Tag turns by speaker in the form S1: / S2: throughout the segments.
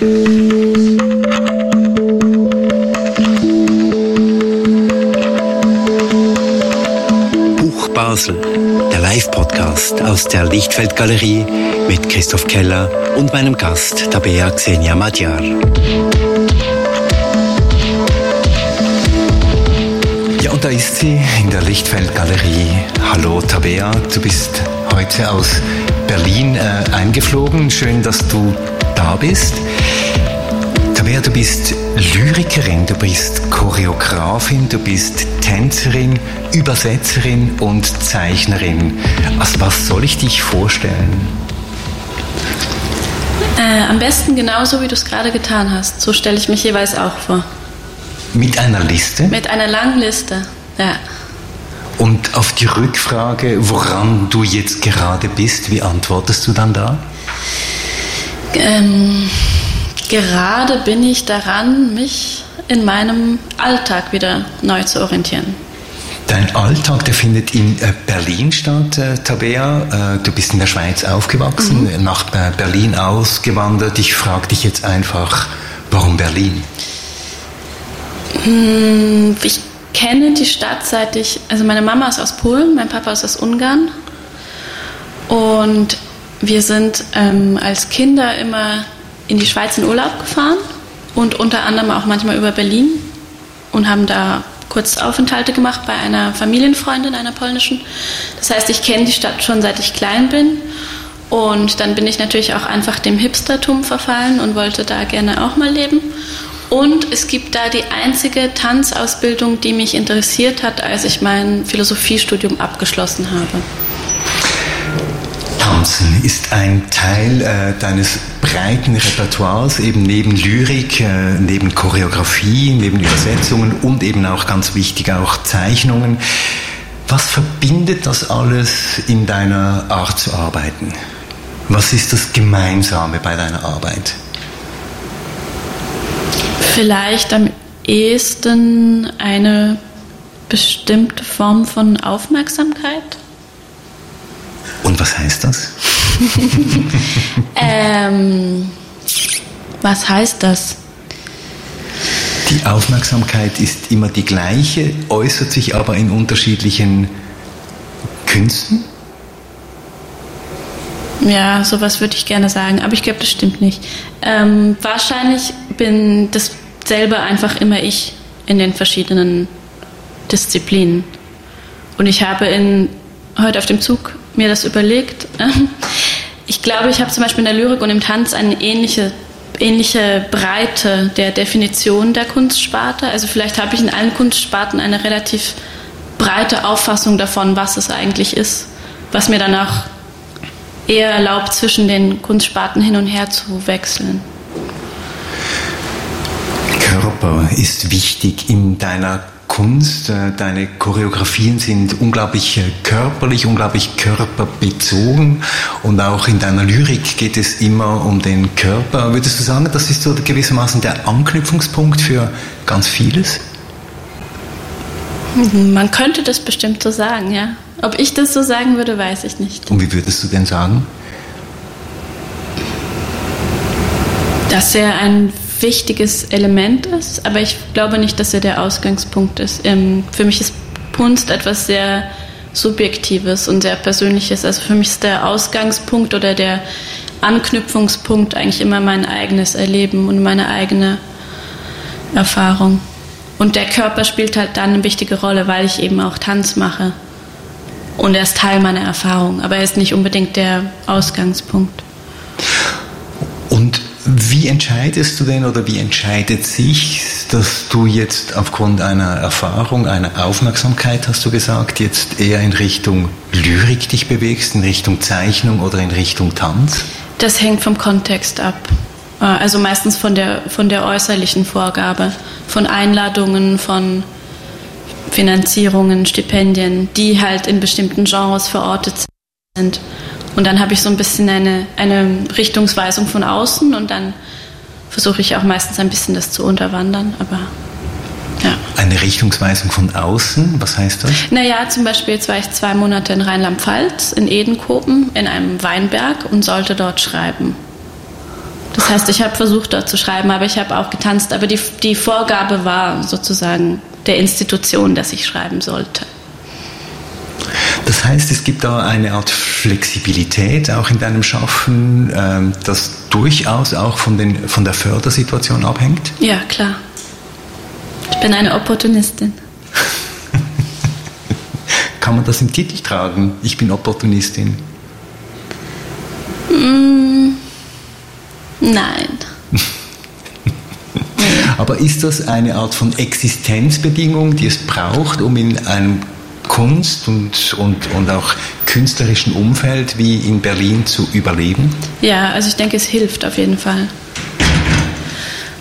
S1: Buch Basel, der Live-Podcast aus der Lichtfeldgalerie mit Christoph Keller und meinem Gast Tabea Xenia Madjar. Ja, und da ist sie in der Lichtfeldgalerie. Hallo Tabea, du bist heute aus Berlin äh, eingeflogen. Schön, dass du da bist. Tabea, du bist Lyrikerin, du bist Choreografin, du bist Tänzerin, Übersetzerin und Zeichnerin. Als was soll ich dich vorstellen?
S2: Äh, am besten genauso, wie du es gerade getan hast. So stelle ich mich jeweils auch vor.
S1: Mit einer Liste?
S2: Mit einer langen Liste, ja.
S1: Und auf die Rückfrage, woran du jetzt gerade bist, wie antwortest du dann da?
S2: Ähm, gerade bin ich daran, mich in meinem Alltag wieder neu zu orientieren.
S1: Dein Alltag, der findet in äh, Berlin statt, äh, Tabea. Äh, du bist in der Schweiz aufgewachsen, mhm. nach Berlin ausgewandert. Ich frage dich jetzt einfach, warum Berlin?
S2: Hm, ich kenne die Stadt seit ich, also meine Mama ist aus Polen, mein Papa ist aus Ungarn. Und wir sind ähm, als Kinder immer in die Schweiz in Urlaub gefahren und unter anderem auch manchmal über Berlin und haben da Kurzaufenthalte gemacht bei einer Familienfreundin, einer polnischen. Das heißt, ich kenne die Stadt schon seit ich klein bin. Und dann bin ich natürlich auch einfach dem Hipstertum verfallen und wollte da gerne auch mal leben. Und es gibt da die einzige Tanzausbildung, die mich interessiert hat, als ich mein Philosophiestudium abgeschlossen habe.
S1: Tanzen ist ein Teil äh, deines breiten Repertoires, eben neben Lyrik, äh, neben Choreografie, neben Übersetzungen und eben auch ganz wichtig auch Zeichnungen. Was verbindet das alles in deiner Art zu arbeiten? Was ist das Gemeinsame bei deiner Arbeit?
S2: Vielleicht am ehesten eine bestimmte Form von Aufmerksamkeit.
S1: Und was heißt das?
S2: ähm, was heißt das?
S1: Die Aufmerksamkeit ist immer die gleiche, äußert sich aber in unterschiedlichen Künsten?
S2: Ja, sowas würde ich gerne sagen, aber ich glaube, das stimmt nicht. Ähm, wahrscheinlich bin das selber einfach immer ich in den verschiedenen Disziplinen. Und ich habe in, heute auf dem Zug mir das überlegt. Ich glaube, ich habe zum Beispiel in der Lyrik und im Tanz eine ähnliche, ähnliche Breite der Definition der Kunstsparte. Also vielleicht habe ich in allen Kunstsparten eine relativ breite Auffassung davon, was es eigentlich ist, was mir dann auch eher erlaubt, zwischen den Kunstsparten hin und her zu wechseln.
S1: Körper ist wichtig in deiner Kunst. Äh, deine Choreografien sind unglaublich äh, körperlich, unglaublich körperbezogen und auch in deiner Lyrik geht es immer um den Körper. Würdest du sagen, das ist so gewissermaßen der Anknüpfungspunkt für ganz vieles?
S2: Man könnte das bestimmt so sagen, ja. Ob ich das so sagen würde, weiß ich nicht.
S1: Und wie würdest du denn sagen?
S2: Dass er ein wichtiges Element ist, aber ich glaube nicht, dass er der Ausgangspunkt ist. Ähm, für mich ist Kunst etwas sehr Subjektives und sehr Persönliches. Also für mich ist der Ausgangspunkt oder der Anknüpfungspunkt eigentlich immer mein eigenes Erleben und meine eigene Erfahrung. Und der Körper spielt halt dann eine wichtige Rolle, weil ich eben auch Tanz mache. Und er ist Teil meiner Erfahrung, aber er ist nicht unbedingt der Ausgangspunkt.
S1: Wie entscheidest du denn oder wie entscheidet sich, dass du jetzt aufgrund einer Erfahrung, einer Aufmerksamkeit, hast du gesagt, jetzt eher in Richtung Lyrik dich bewegst, in Richtung Zeichnung oder in Richtung Tanz?
S2: Das hängt vom Kontext ab. Äh, also meistens von der, von der äußerlichen Vorgabe, von Einladungen, von Finanzierungen, Stipendien, die halt in bestimmten Genres verortet sind. Und dann habe ich so ein bisschen eine, eine Richtungsweisung von außen und dann versuche ich auch meistens ein bisschen das zu unterwandern, aber ja.
S1: Eine Richtungsweisung von außen, was heißt das?
S2: Naja, zum Beispiel jetzt war ich zwei Monate in Rheinland-Pfalz, in Edenkoben, in einem Weinberg und sollte dort schreiben. Das heißt, ich habe versucht, dort zu schreiben, aber ich habe auch getanzt. Aber die, die Vorgabe war sozusagen der Institution, dass ich schreiben sollte.
S1: Heißt, es gibt da eine Art Flexibilität auch in deinem Schaffen, ähm, das durchaus auch von, den, von der Fördersituation abhängt?
S2: Ja, klar. Ich bin eine Opportunistin.
S1: Kann man das im Titel tragen? Ich bin Opportunistin.
S2: Mm, nein.
S1: Aber ist das eine Art von Existenzbedingung, die es braucht, um in einem Kunst und, und, und auch künstlerischen Umfeld wie in Berlin zu überleben?
S2: Ja, also ich denke, es hilft auf jeden Fall.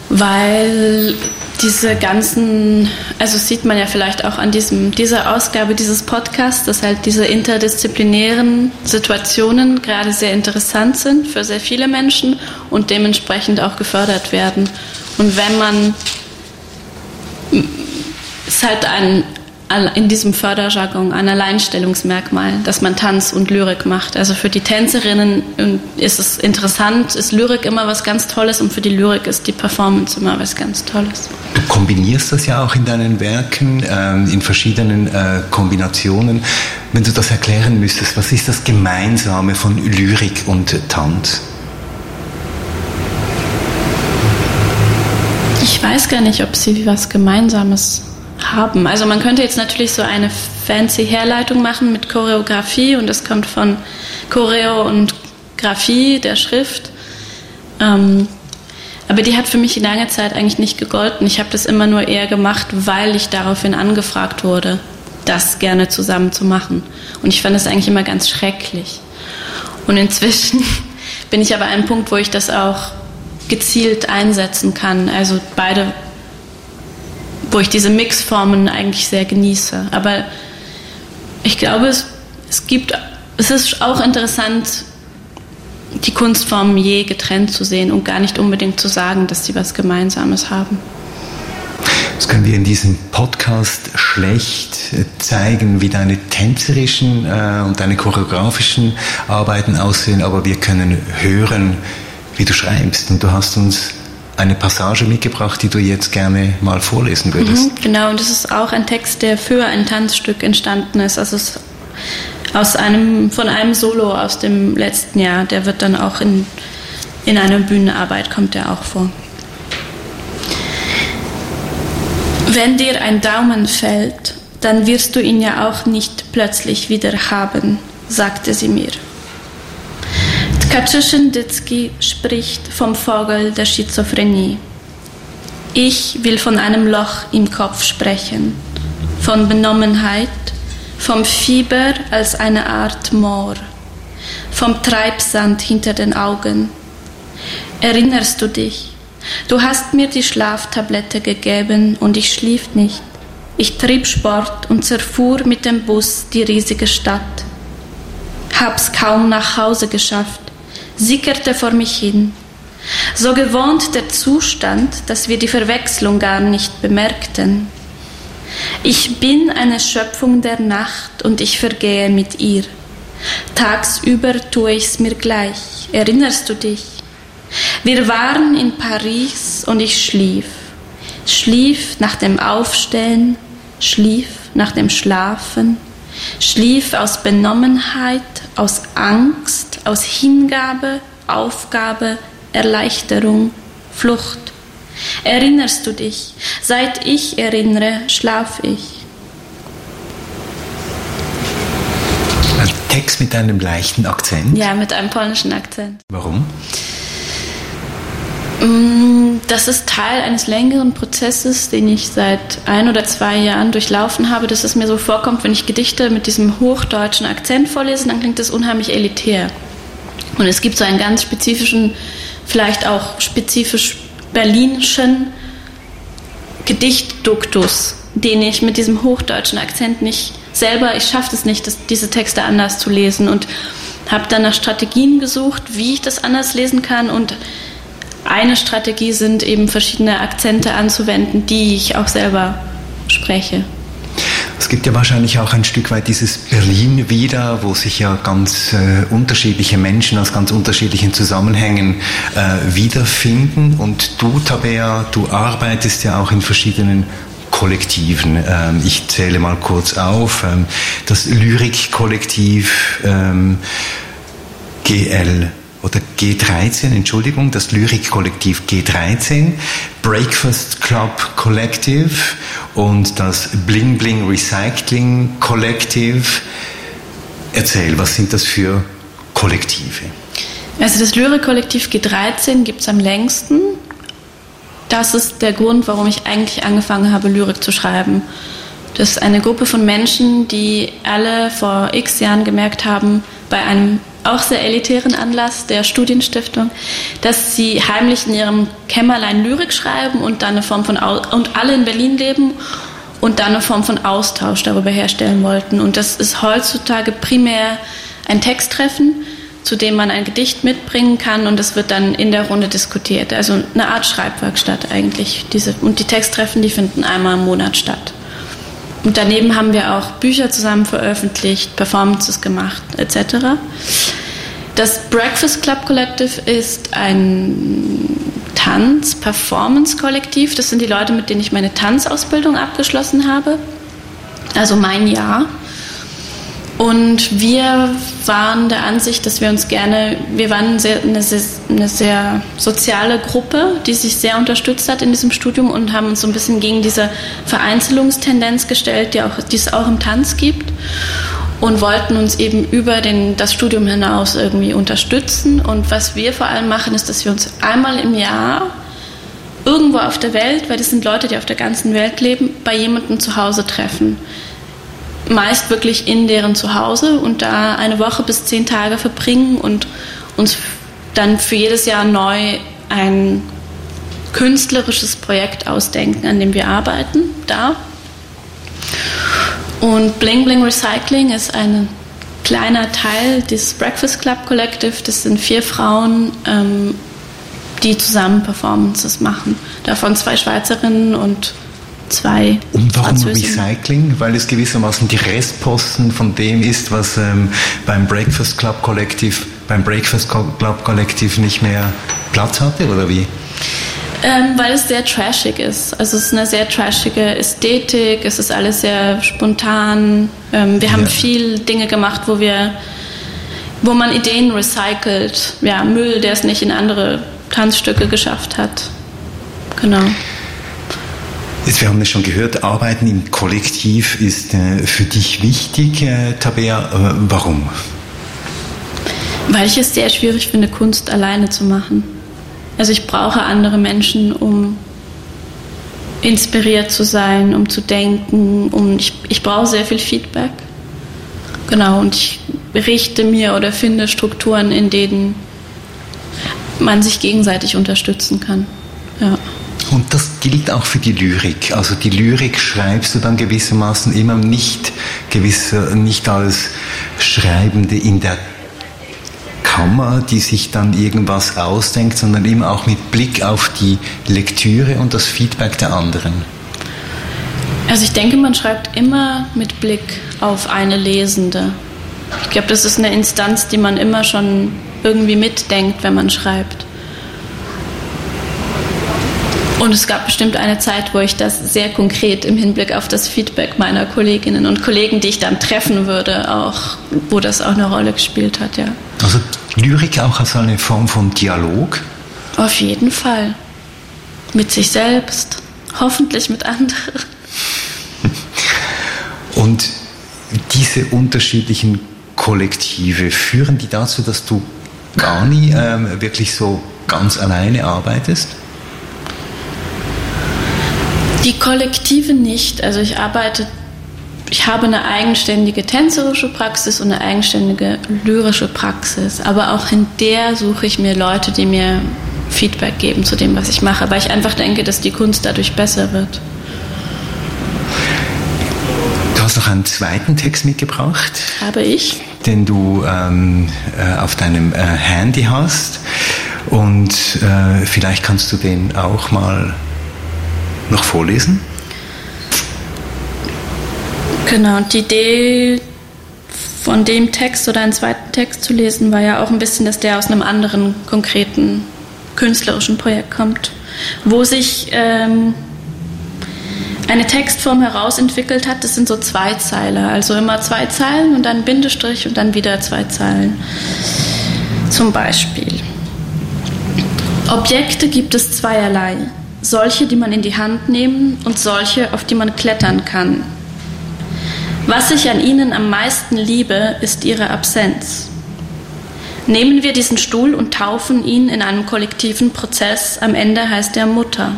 S2: Weil diese ganzen, also sieht man ja vielleicht auch an diesem, dieser Ausgabe dieses Podcasts, dass halt diese interdisziplinären Situationen gerade sehr interessant sind für sehr viele Menschen und dementsprechend auch gefördert werden. Und wenn man, es halt ein, in diesem Förderjargon ein Alleinstellungsmerkmal, dass man Tanz und Lyrik macht. Also für die Tänzerinnen ähm, ist es interessant, ist Lyrik immer was ganz Tolles und für die Lyrik ist die Performance immer was ganz Tolles.
S1: Du kombinierst das ja auch in deinen Werken ähm, in verschiedenen äh, Kombinationen. Wenn du das erklären müsstest, was ist das Gemeinsame von Lyrik und Tanz?
S2: Ich weiß gar nicht, ob sie was Gemeinsames haben. Also man könnte jetzt natürlich so eine fancy Herleitung machen mit Choreografie und das kommt von Choreo und Graphie der Schrift. Ähm, aber die hat für mich lange Zeit eigentlich nicht gegolten. Ich habe das immer nur eher gemacht, weil ich daraufhin angefragt wurde, das gerne zusammen zu machen. Und ich fand es eigentlich immer ganz schrecklich. Und inzwischen bin ich aber an einem Punkt, wo ich das auch gezielt einsetzen kann. Also beide wo ich diese Mixformen eigentlich sehr genieße. Aber ich glaube, es, es gibt, es ist auch interessant, die Kunstformen je getrennt zu sehen und gar nicht unbedingt zu sagen, dass sie was Gemeinsames haben.
S1: Das können wir in diesem Podcast schlecht zeigen, wie deine tänzerischen äh, und deine choreografischen Arbeiten aussehen, aber wir können hören, wie du schreibst. Und du hast uns eine Passage mitgebracht, die du jetzt gerne mal vorlesen würdest.
S2: Mhm, genau, und das ist auch ein Text, der für ein Tanzstück entstanden ist. Also es aus einem, von einem Solo aus dem letzten Jahr. Der wird dann auch in, in einer Bühnenarbeit, kommt der auch vor. Wenn dir ein Daumen fällt, dann wirst du ihn ja auch nicht plötzlich wieder haben, sagte sie mir. Kaczyszyn-Dycki spricht vom Vogel der Schizophrenie. Ich will von einem Loch im Kopf sprechen, von Benommenheit, vom Fieber als eine Art Moor, vom Treibsand hinter den Augen. Erinnerst du dich? Du hast mir die Schlaftablette gegeben und ich schlief nicht. Ich trieb Sport und zerfuhr mit dem Bus die riesige Stadt. Hab's kaum nach Hause geschafft sickerte vor mich hin. So gewohnt der Zustand, dass wir die Verwechslung gar nicht bemerkten. Ich bin eine Schöpfung der Nacht und ich vergehe mit ihr. Tagsüber tue ich's mir gleich. Erinnerst du dich? Wir waren in Paris und ich schlief. Schlief nach dem Aufstehen, schlief nach dem Schlafen, schlief aus Benommenheit, aus Angst, aus Hingabe, Aufgabe, Erleichterung, Flucht. Erinnerst du dich? Seit ich erinnere, schlaf ich.
S1: Ein Text mit einem leichten Akzent?
S2: Ja, mit einem polnischen Akzent.
S1: Warum?
S2: Mm, das ist Teil eines längeren Prozesses, den ich seit ein oder zwei Jahren durchlaufen habe, dass es mir so vorkommt, wenn ich Gedichte mit diesem hochdeutschen Akzent vorlese, dann klingt das unheimlich elitär. Und es gibt so einen ganz spezifischen, vielleicht auch spezifisch berlinischen Gedichtduktus, den ich mit diesem hochdeutschen Akzent nicht selber, ich schaffe es nicht, das, diese Texte anders zu lesen und habe dann nach Strategien gesucht, wie ich das anders lesen kann und eine Strategie sind eben verschiedene Akzente anzuwenden, die ich auch selber spreche.
S1: Es gibt ja wahrscheinlich auch ein Stück weit dieses Berlin wieder, wo sich ja ganz äh, unterschiedliche Menschen aus ganz unterschiedlichen Zusammenhängen äh, wiederfinden. Und du, Tabea, du arbeitest ja auch in verschiedenen Kollektiven. Ähm, ich zähle mal kurz auf. Ähm, das Lyrikkollektiv ähm, GL oder G13, Entschuldigung, das Lyrikkollektiv G13, Breakfast Club Collective und das Bling Bling Recycling Collective. Erzähl, was sind das für Kollektive?
S2: Also das Lyrikkollektiv G13 gibt es am längsten. Das ist der Grund, warum ich eigentlich angefangen habe, Lyrik zu schreiben. Das ist eine Gruppe von Menschen, die alle vor x Jahren gemerkt haben, bei einem auch sehr elitären Anlass der Studienstiftung, dass sie heimlich in ihrem Kämmerlein Lyrik schreiben und dann eine Form von und alle in Berlin leben und dann eine Form von Austausch darüber herstellen wollten. Und das ist heutzutage primär ein Texttreffen, zu dem man ein Gedicht mitbringen kann und es wird dann in der Runde diskutiert. Also eine Art Schreibwerkstatt eigentlich. Diese, und die Texttreffen, die finden einmal im Monat statt. Und daneben haben wir auch Bücher zusammen veröffentlicht, Performances gemacht etc. Das Breakfast Club Collective ist ein Tanz-Performance-Kollektiv. Das sind die Leute, mit denen ich meine Tanzausbildung abgeschlossen habe. Also mein Jahr. Und wir waren der Ansicht, dass wir uns gerne, wir waren sehr, eine, sehr, eine, sehr, soziale Gruppe, die sich sehr unterstützt hat in diesem Studium und haben uns so ein bisschen gegen diese Vereinzelungstendenz gestellt, die, auch, die es auch im Tanz gibt und wollten uns eben über den, das Studium hinaus irgendwie unterstützen. Und was wir vor allem machen, ist, dass wir uns einmal im Jahr irgendwo auf der Welt, weil das sind Leute, die auf der ganzen Welt leben, bei jemandem zu Hause treffen meist wirklich in deren Zuhause und da eine Woche bis zehn Tage verbringen und uns dann für jedes Jahr neu ein künstlerisches Projekt ausdenken, an dem wir arbeiten, da. Und Bling Bling Recycling ist ein kleiner Teil des Breakfast Club Collective. Das sind vier Frauen, ähm, die zusammen Performances machen. Davon zwei Schweizerinnen und zwei.
S1: Und warum Recycling? Weil es gewissermaßen die Restposten von dem ist, was ähm, beim Breakfast Club Kollektiv, beim Breakfast Club Kollektiv nicht mehr Platz hatte, oder wie?
S2: Ähm, weil es sehr trashig ist. Also es ist eine sehr trashige Ästhetik, es ist alles sehr spontan. Ähm, wir haben ja. viel Dinge gemacht, wo wir, wo man Ideen recycelt. Ja, Müll, der es nicht in andere Tanzstücke geschafft hat. Genau.
S1: Wir haben es schon gehört, Arbeiten im Kollektiv ist äh, für dich wichtig, äh, Tabea. Äh, warum?
S2: Weil ich es sehr schwierig finde, Kunst alleine zu machen. Also ich brauche andere Menschen, um inspiriert zu sein, um zu denken. Um, ich, ich brauche sehr viel Feedback. Genau, und ich richte mir oder finde Strukturen, in denen man sich gegenseitig unterstützen kann.
S1: Und das gilt auch für die Lyrik. Also die Lyrik schreibst du dann gewissermaßen immer nicht, gewisser, nicht als Schreibende in der Kammer, die sich dann irgendwas ausdenkt, sondern immer auch mit Blick auf die Lektüre und das Feedback der anderen.
S2: Also ich denke, man schreibt immer mit Blick auf eine Lesende. Ich glaube, das ist eine Instanz, die man immer schon irgendwie mitdenkt, wenn man schreibt. Und es gab bestimmt eine Zeit, wo ich das sehr konkret im Hinblick auf das Feedback meiner Kolleginnen und Kollegen, die ich dann treffen würde, auch, wo das auch eine Rolle gespielt hat, ja.
S1: Also Lyrik auch als eine Form von Dialog?
S2: Auf jeden Fall. Mit sich selbst, hoffentlich mit anderen.
S1: Und diese unterschiedlichen Kollektive, führen die dazu, dass du gar nie ähm, wirklich so ganz alleine arbeitest?
S2: Die Kollektive nicht. Also ich arbeite, ich habe eine eigenständige tänzerische Praxis und eine eigenständige lyrische Praxis. Aber auch in der suche ich mir Leute, die mir Feedback geben zu dem, was ich mache, weil ich einfach denke, dass die Kunst dadurch besser wird.
S1: Du hast noch einen zweiten Text mitgebracht.
S2: Habe ich.
S1: Den du ähm, äh, auf deinem äh, Handy hast. Und äh, vielleicht kannst du den auch mal noch vorlesen?
S2: Genau, und die Idee von dem Text oder einen zweiten Text zu lesen, war ja auch ein bisschen, dass der aus einem anderen konkreten künstlerischen Projekt kommt, wo sich ähm, eine Textform herausentwickelt hat. Das sind so zwei Zeiler, also immer zwei Zeilen und dann Bindestrich und dann wieder zwei Zeilen. Zum Beispiel. Objekte gibt es zweierlei. Solche, die man in die Hand nehmen und solche, auf die man klettern kann. Was ich an ihnen am meisten liebe, ist ihre Absenz. Nehmen wir diesen Stuhl und taufen ihn in einem kollektiven Prozess. Am Ende heißt er Mutter.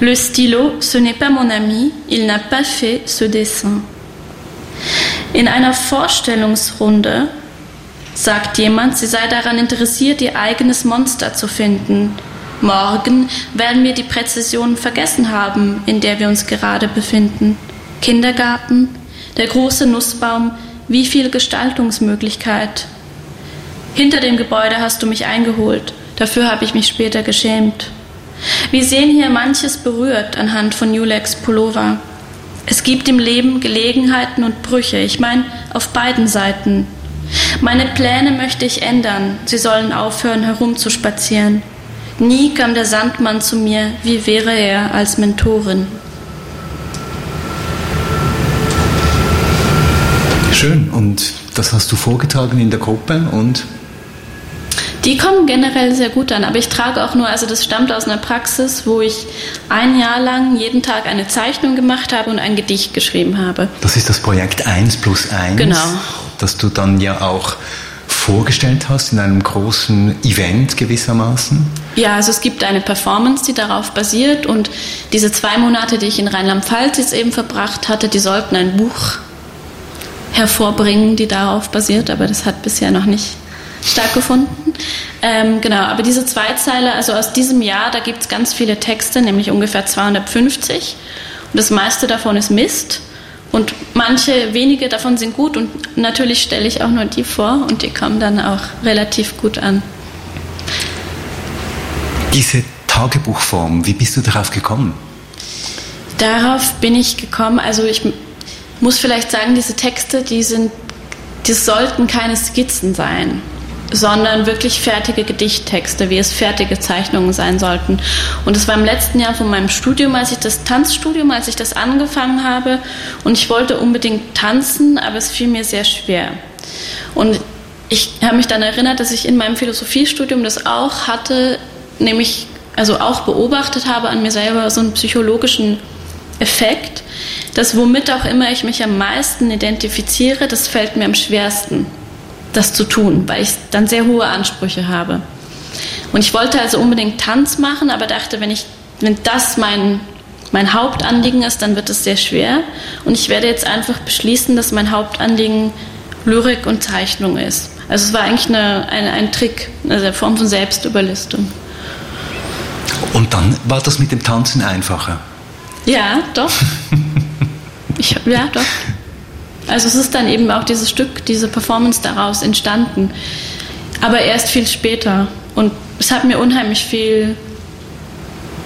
S2: Le stylo, ce n'est pas mon ami, il n'a pas fait ce dessin. In einer Vorstellungsrunde sagt jemand, sie sei daran interessiert, ihr eigenes Monster zu finden. Morgen werden wir die Präzision vergessen haben, in der wir uns gerade befinden. Kindergarten, der große Nussbaum, wie viel Gestaltungsmöglichkeit. Hinter dem Gebäude hast du mich eingeholt, dafür habe ich mich später geschämt. Wir sehen hier manches berührt anhand von Julex Pullover. Es gibt im Leben Gelegenheiten und Brüche, ich meine auf beiden Seiten. Meine Pläne möchte ich ändern, sie sollen aufhören herumzuspazieren. Nie kam der Sandmann zu mir, wie wäre er als Mentorin.
S1: Schön. Und das hast du vorgetragen in der Gruppe und?
S2: Die kommen generell sehr gut an, aber ich trage auch nur, also das stammt aus einer Praxis, wo ich ein Jahr lang jeden Tag eine Zeichnung gemacht habe und ein Gedicht geschrieben habe.
S1: Das ist das Projekt 1 plus 1.
S2: Genau.
S1: Das du dann ja auch vorgestellt hast in einem großen Event gewissermaßen?
S2: Ja, also es gibt eine Performance, die darauf basiert und diese zwei Monate, die ich in Rheinland-Pfalz jetzt eben verbracht hatte, die sollten ein Buch hervorbringen, die darauf basiert, aber das hat bisher noch nicht stattgefunden. Ähm, genau, aber diese Zweizeiler, also aus diesem Jahr, da gibt es ganz viele Texte, nämlich ungefähr 250 und das meiste davon ist Mist. Und manche wenige davon sind gut und natürlich stelle ich auch nur die vor und die kommen dann auch relativ gut an.
S1: Diese Tagebuchform, wie bist du darauf gekommen?
S2: Darauf bin ich gekommen, also ich muss vielleicht sagen, diese Texte, die sind, die sollten keine Skizzen sein, sondern wirklich fertige Gedichttexte, wie es fertige Zeichnungen sein sollten. Und es war im letzten Jahr von meinem Studium, als ich das Tanzstudium, als ich das angefangen habe. Und ich wollte unbedingt tanzen, aber es fiel mir sehr schwer. Und ich habe mich dann erinnert, dass ich in meinem Philosophiestudium das auch hatte, nämlich also auch beobachtet habe an mir selber so einen psychologischen Effekt, dass womit auch immer ich mich am meisten identifiziere, das fällt mir am schwersten, das zu tun, weil ich dann sehr hohe Ansprüche habe. Und ich wollte also unbedingt Tanz machen, aber dachte, wenn, ich, wenn das mein, mein Hauptanliegen ist, dann wird es sehr schwer. Und ich werde jetzt einfach beschließen, dass mein Hauptanliegen Lyrik und Zeichnung ist. Also es war eigentlich eine, eine, ein Trick, eine Form von Selbstüberlistung.
S1: Und dann war das mit dem Tanzen einfacher?
S2: Ja, doch. Ich, ja, doch. Also es ist dann eben auch dieses Stück, diese Performance daraus entstanden. Aber erst viel später. Und es hat mir unheimlich viel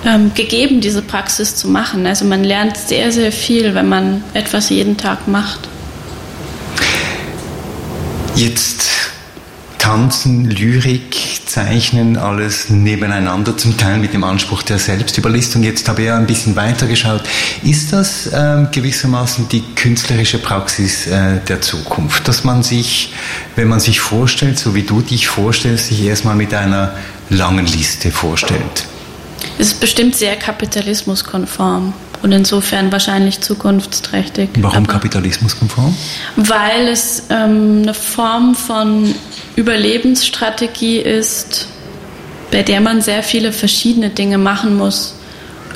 S2: ähm, gegeben, diese Praxis zu machen. Also man lernt sehr, sehr viel, wenn man etwas jeden Tag macht.
S1: Jetzt Tanzen, Lyrik, Zeichnen, alles nebeneinander, zum Teil mit dem Anspruch der Selbstüberlistung. Jetzt habe ich ja ein bisschen weitergeschaut. Ist das äh, gewissermaßen die künstlerische Praxis äh, der Zukunft, dass man sich, wenn man sich vorstellt, so wie du dich vorstellst, sich erstmal mit einer langen Liste vorstellt?
S2: Es ist bestimmt sehr kapitalismuskonform und insofern wahrscheinlich zukunftsträchtig.
S1: Warum kapitalismuskonform?
S2: Weil es ähm, eine Form von Überlebensstrategie ist, bei der man sehr viele verschiedene Dinge machen muss.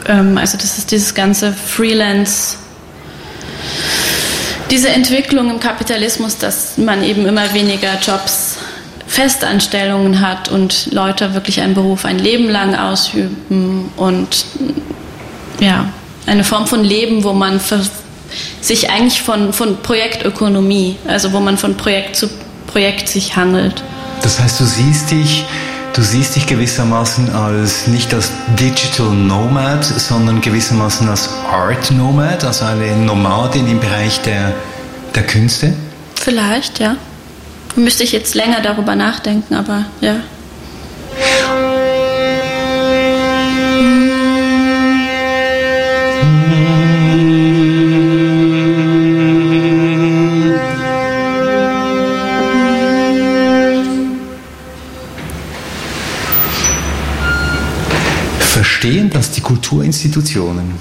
S2: Ähm, also das ist dieses ganze Freelance, diese Entwicklung im Kapitalismus, dass man eben immer weniger Jobs, Festanstellungen hat und Leute wirklich einen Beruf ein Leben lang ausüben und ja, eine Form von Leben, wo man sich eigentlich von, von Projektökonomie, also wo man von Projekt zu Projekt sich handelt.
S1: Das heißt, du siehst dich Du siehst dich gewissermaßen als nicht als Digital Nomad, sondern gewissermaßen als Art Nomad, also eine Nomadin im Bereich der, der Künste?
S2: Vielleicht, ja. Müsste ich jetzt länger darüber nachdenken, aber ja.
S1: Kulturinstitutionen?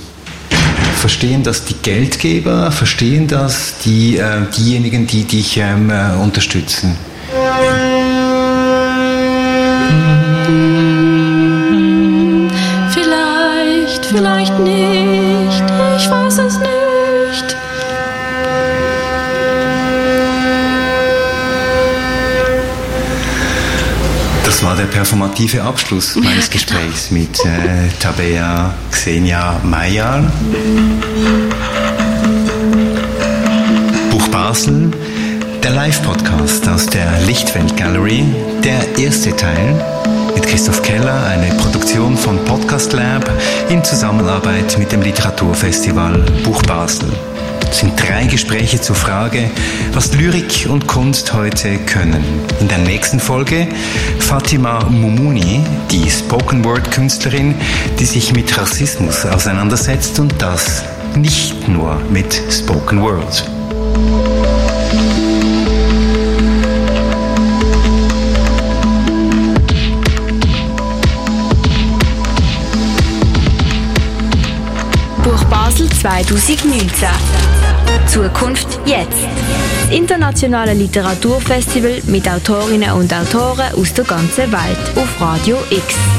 S1: Verstehen das die Geldgeber? Verstehen das die, äh, diejenigen, die dich ähm, äh, unterstützen?
S2: Vielleicht, vielleicht nicht.
S1: Der performative Abschluss meines Gesprächs mit äh, Tabea Xenia Mayar. Buch Basel, der Live-Podcast aus der Lichtwelt Gallery, der erste Teil mit Christoph Keller, eine Produktion von Podcast Lab in Zusammenarbeit mit dem Literaturfestival Buch Basel sind drei Gespräche zur Frage, was Lyrik und Kunst heute können. In der nächsten Folge Fatima Mumuni, die Spoken Word Künstlerin, die sich mit Rassismus auseinandersetzt und das nicht nur mit Spoken Word.
S3: Buch Basel 2019. Zukunft jetzt. Das internationale Literaturfestival mit Autorinnen und Autoren aus der ganzen Welt auf Radio X.